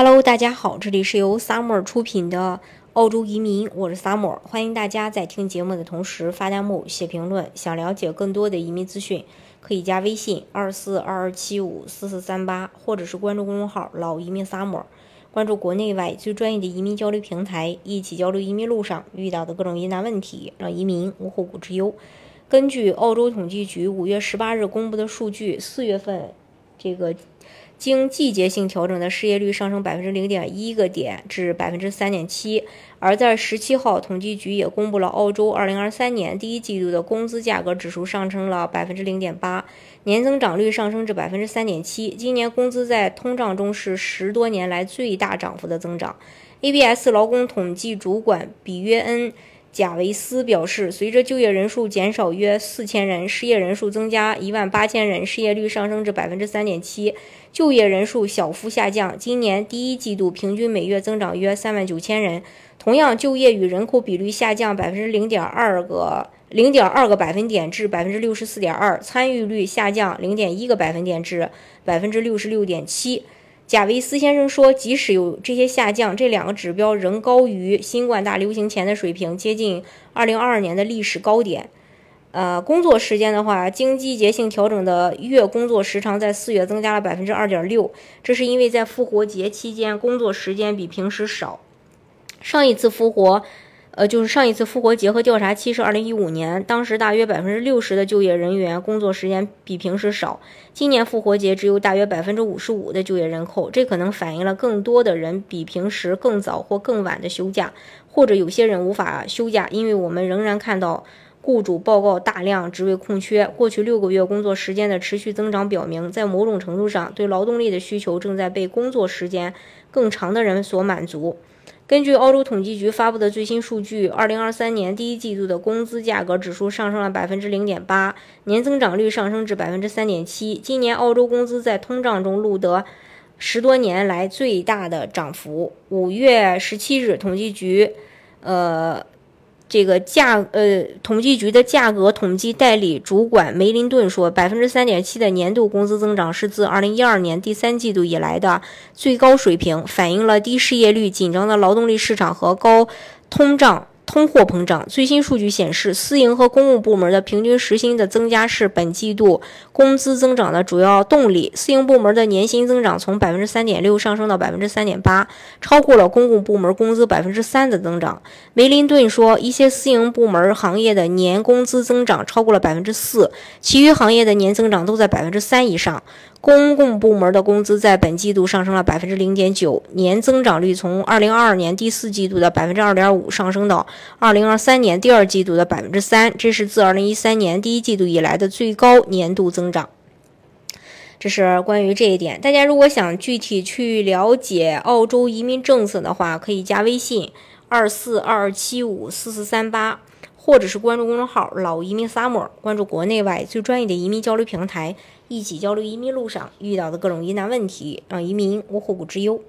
Hello，大家好，这里是由 Summer 出品的澳洲移民，我是 Summer，欢迎大家在听节目的同时发弹幕、写评论。想了解更多的移民资讯，可以加微信二四二二七五四四三八，或者是关注公众号“老移民 Summer”，关注国内外最专业的移民交流平台，一起交流移民路上遇到的各种疑难问题，让移民无后顾之忧。根据澳洲统计局五月十八日公布的数据，四月份这个。经季节性调整的失业率上升百分之零点一个点至百分之三点七，而在十七号，统计局也公布了澳洲二零二三年第一季度的工资价格指数上升了百分之零点八，年增长率上升至百分之三点七。今年工资在通胀中是十多年来最大涨幅的增长。ABS 劳工统计主管比约恩。贾维斯表示，随着就业人数减少约四千人，失业人数增加一万八千人，失业率上升至百分之三点七，就业人数小幅下降。今年第一季度平均每月增长约三万九千人。同样，就业与人口比率下降百分之零点二个零点二个百分点至百分之六十四点二，参与率下降零点一个百分点至百分之六十六点七。贾维斯先生说，即使有这些下降，这两个指标仍高于新冠大流行前的水平，接近2022年的历史高点。呃，工作时间的话，经季节性调整的月工作时长在四月增加了百分之二点六，这是因为在复活节期间工作时间比平时少。上一次复活。呃，就是上一次复活节和调查期是二零一五年，当时大约百分之六十的就业人员工作时间比平时少。今年复活节只有大约百分之五十五的就业人口，这可能反映了更多的人比平时更早或更晚的休假，或者有些人无法休假，因为我们仍然看到雇主报告大量职位空缺。过去六个月工作时间的持续增长表明，在某种程度上，对劳动力的需求正在被工作时间更长的人所满足。根据澳洲统计局发布的最新数据，二零二三年第一季度的工资价格指数上升了百分之零点八，年增长率上升至百分之三点七。今年澳洲工资在通胀中录得十多年来最大的涨幅。五月十七日，统计局，呃。这个价呃，统计局的价格统计代理主管梅林顿说，百分之三点七的年度工资增长是自二零一二年第三季度以来的最高水平，反映了低失业率、紧张的劳动力市场和高通胀。通货膨胀最新数据显示，私营和公共部门的平均时薪的增加是本季度工资增长的主要动力。私营部门的年薪增长从百分之三点六上升到百分之三点八，超过了公共部门工资百分之三的增长。梅林顿说，一些私营部门行业的年工资增长超过了百分之四，其余行业的年增长都在百分之三以上。公共部门的工资在本季度上升了百分之零点九，年增长率从二零二二年第四季度的百分之二点五上升到二零二三年第二季度的百分之三，这是自二零一三年第一季度以来的最高年度增长。这是关于这一点。大家如果想具体去了解澳洲移民政策的话，可以加微信二四二七五四四三八。或者是关注公众号“老移民 summer”，关注国内外最专业的移民交流平台，一起交流移民路上遇到的各种疑难问题，让移民无后顾之忧。